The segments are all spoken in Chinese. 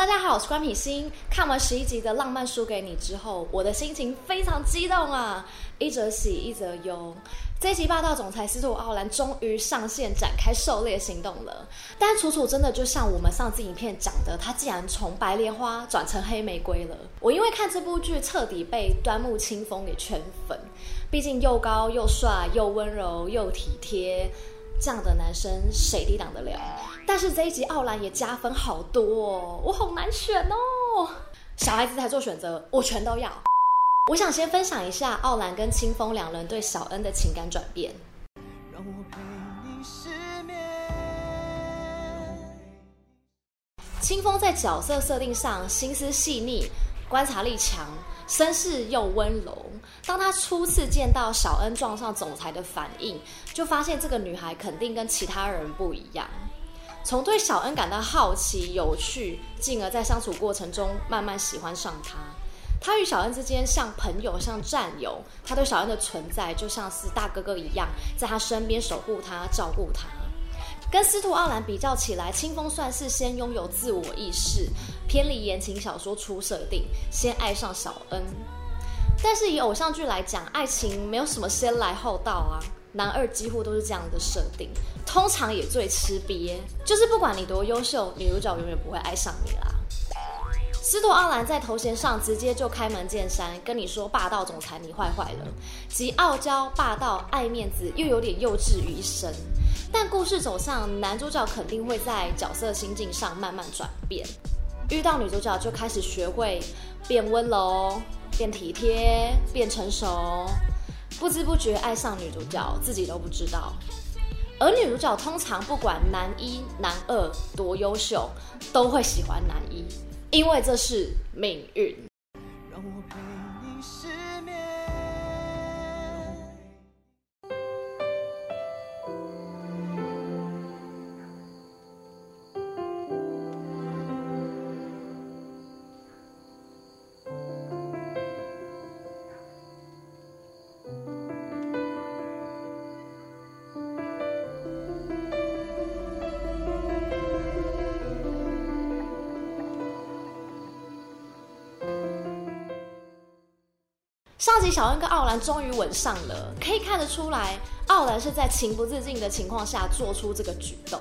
大家好，我是关品心。看完十一集的《浪漫输给你》之后，我的心情非常激动啊，一则喜，一则忧。这集霸道总裁司徒傲兰终于上线展开狩猎行动了，但楚楚真的就像我们上次影片讲的，他竟然从白莲花转成黑玫瑰了。我因为看这部剧彻底被端木清风给圈粉，毕竟又高又帅又温柔又体贴。这样的男生谁抵挡得了？但是这一集奥兰也加分好多哦，我好难选哦。小孩子才做选择，我全都要。我想先分享一下奥兰跟清风两人对小恩的情感转变。让我陪你失眠。清风在角色设定上心思细腻，观察力强。绅士又温柔。当他初次见到小恩撞上总裁的反应，就发现这个女孩肯定跟其他人不一样。从对小恩感到好奇、有趣，进而在相处过程中慢慢喜欢上她。他与小恩之间像朋友、像战友。他对小恩的存在就像是大哥哥一样，在他身边守护他、照顾他。跟司徒傲兰比较起来，清风算是先拥有自我意识，偏离言情小说初设定，先爱上小恩。但是以偶像剧来讲，爱情没有什么先来后到啊，男二几乎都是这样的设定，通常也最吃瘪，就是不管你多优秀，女主角永远不会爱上你啦。司徒傲兰在头衔上直接就开门见山跟你说：“霸道总裁，你坏坏了。”集傲娇、霸道、爱面子，又有点幼稚于一身。但故事走向，男主角肯定会在角色心境上慢慢转变。遇到女主角就开始学会变温柔、变体贴、变成熟，不知不觉爱上女主角，自己都不知道。而女主角通常不管男一、男二多优秀，都会喜欢男一，因为这是命运。上集小恩跟奥兰终于吻上了，可以看得出来，奥兰是在情不自禁的情况下做出这个举动。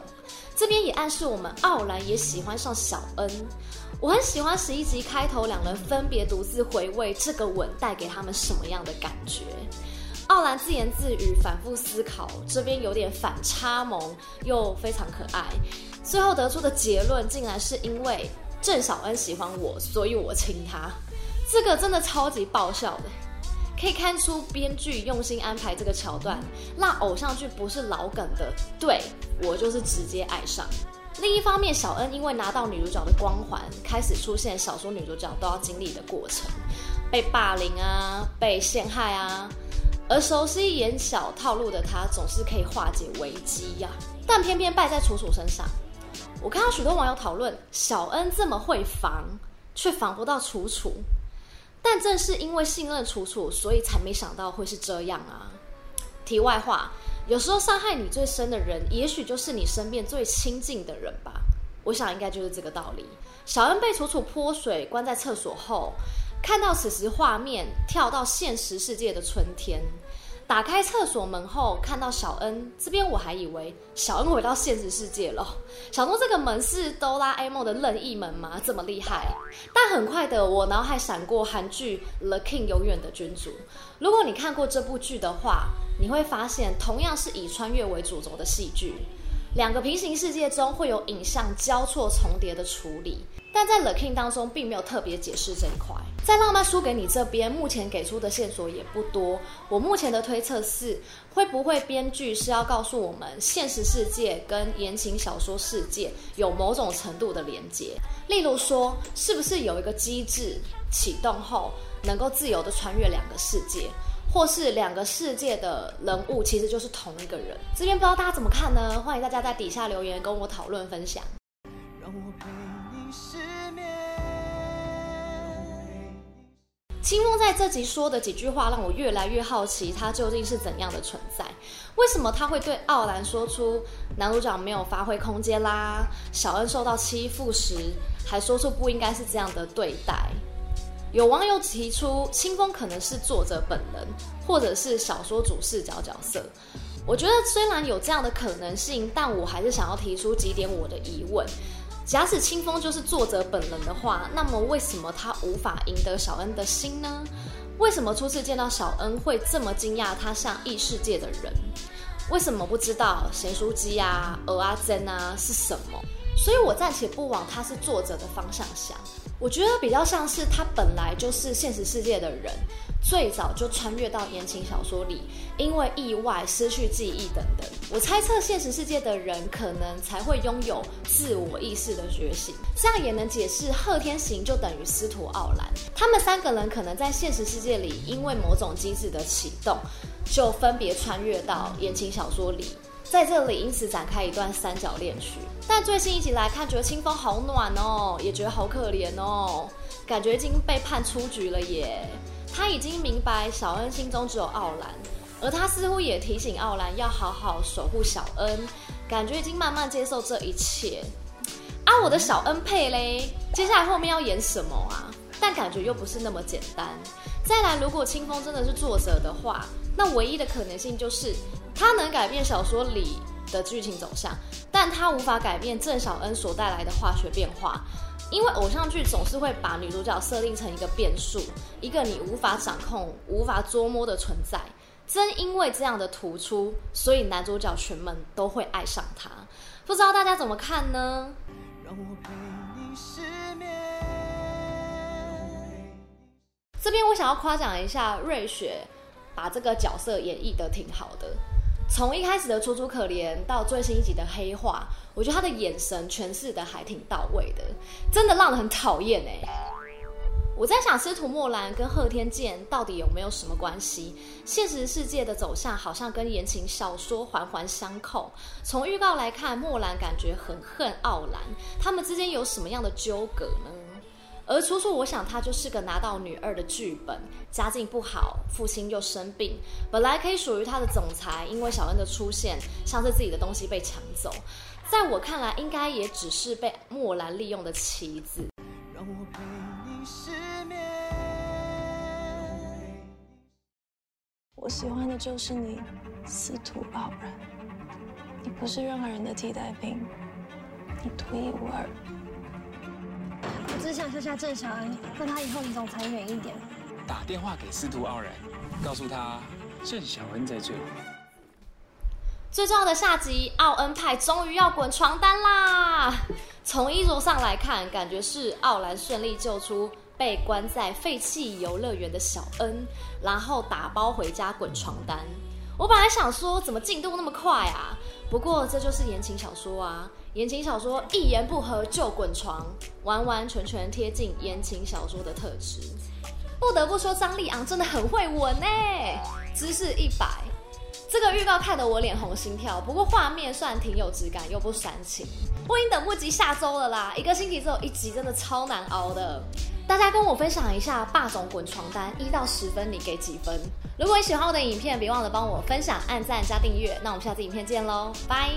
这边也暗示我们，奥兰也喜欢上小恩。我很喜欢十一集开头两人分别独自回味这个吻带给他们什么样的感觉。奥兰自言自语，反复思考，这边有点反差萌，又非常可爱。最后得出的结论，竟然是因为郑小恩喜欢我，所以我亲他。这个真的超级爆笑的。可以看出编剧用心安排这个桥段，让偶像剧不是老梗的。对，我就是直接爱上。另一方面，小恩因为拿到女主角的光环，开始出现小说女主角都要经历的过程，被霸凌啊，被陷害啊。而熟悉演小套路的她，总是可以化解危机呀、啊。但偏偏败在楚楚身上。我看到许多网友讨论，小恩这么会防，却防不到楚楚。但正是因为信任楚楚，所以才没想到会是这样啊。题外话，有时候伤害你最深的人，也许就是你身边最亲近的人吧。我想应该就是这个道理。小恩被楚楚泼水关在厕所后，看到此时画面，跳到现实世界的春天。打开厕所门后，看到小恩这边，我还以为小恩回到现实世界了。想说这个门是哆啦 A 梦的任意门吗？这么厉害？但很快的，我脑海闪过韩剧《The King》永远的君主。如果你看过这部剧的话，你会发现同样是以穿越为主轴的戏剧，两个平行世界中会有影像交错重叠的处理。但在《The King》当中，并没有特别解释这一块。在浪漫输给你这边，目前给出的线索也不多。我目前的推测是，会不会编剧是要告诉我们，现实世界跟言情小说世界有某种程度的连接？例如说，是不是有一个机制启动后，能够自由地穿越两个世界，或是两个世界的人物其实就是同一个人？这边不知道大家怎么看呢？欢迎大家在底下留言跟我讨论分享。清风在这集说的几句话，让我越来越好奇他究竟是怎样的存在。为什么他会对奥兰说出男主角没有发挥空间啦？小恩受到欺负时，还说出不应该是这样的对待。有网友提出，清风可能是作者本人，或者是小说主视角角色。我觉得虽然有这样的可能性，但我还是想要提出几点我的疑问。假使清风就是作者本人的话，那么为什么他无法赢得小恩的心呢？为什么初次见到小恩会这么惊讶他像异世界的人？为什么不知道咸酥鸡啊、蚵仔煎啊是什么？所以我暂且不往他是作者的方向想。我觉得比较像是他本来就是现实世界的人，最早就穿越到言情小说里，因为意外失去记忆等等。我猜测现实世界的人可能才会拥有自我意识的觉醒，这样也能解释贺天行就等于司徒奥兰。他们三个人可能在现实世界里，因为某种机制的启动，就分别穿越到言情小说里。在这里，因此展开一段三角恋曲。但最新一集来看，觉得清风好暖哦，也觉得好可怜哦，感觉已经被判出局了耶。他已经明白小恩心中只有奥兰，而他似乎也提醒奥兰要好好守护小恩，感觉已经慢慢接受这一切。啊，我的小恩配嘞，接下来后面要演什么啊？但感觉又不是那么简单。再来，如果清风真的是作者的话，那唯一的可能性就是。他能改变小说里的剧情走向，但他无法改变郑小恩所带来的化学变化，因为偶像剧总是会把女主角设定成一个变数，一个你无法掌控、无法捉摸的存在。正因为这样的突出，所以男主角群们都会爱上他。不知道大家怎么看呢？让我陪你失眠。这边我想要夸奖一下瑞雪，把这个角色演绎得挺好的。从一开始的楚楚可怜到最新一集的黑化，我觉得他的眼神诠释的还挺到位的，真的让人很讨厌哎。我在想，司徒墨兰跟贺天剑到底有没有什么关系？现实世界的走向好像跟言情小说环环相扣。从预告来看，墨兰感觉很恨奥兰，他们之间有什么样的纠葛呢？而楚楚，我想他就是个拿到女二的剧本，家境不好，父亲又生病，本来可以属于他的总裁，因为小恩的出现，像是自己的东西被抢走，在我看来，应该也只是被莫兰利用的棋子。让我陪你失眠。我喜欢的就是你，司徒傲然，你不是任何人的替代品，你独一无二。我只想救下郑小恩，让他以后离总裁远一点。打电话给司徒傲然，告诉他郑小恩在这里。最重要的下集，奥恩派终于要滚床单啦！从衣着上来看，感觉是奥兰顺利救出被关在废弃游乐园的小恩，然后打包回家滚床单。我本来想说，怎么进度那么快啊？不过这就是言情小说啊。言情小说一言不合就滚床，完完全全贴近言情小说的特质。不得不说，张立昂真的很会吻呢，姿势一百。这个预告看得我脸红心跳，不过画面算挺有质感又不煽情。我已经等不及下周了啦，一个星期只有一集，真的超难熬的。大家跟我分享一下霸总滚床单一到十分，你给几分？如果你喜欢我的影片，别忘了帮我分享、按赞加订阅。那我们下次影片见喽，拜。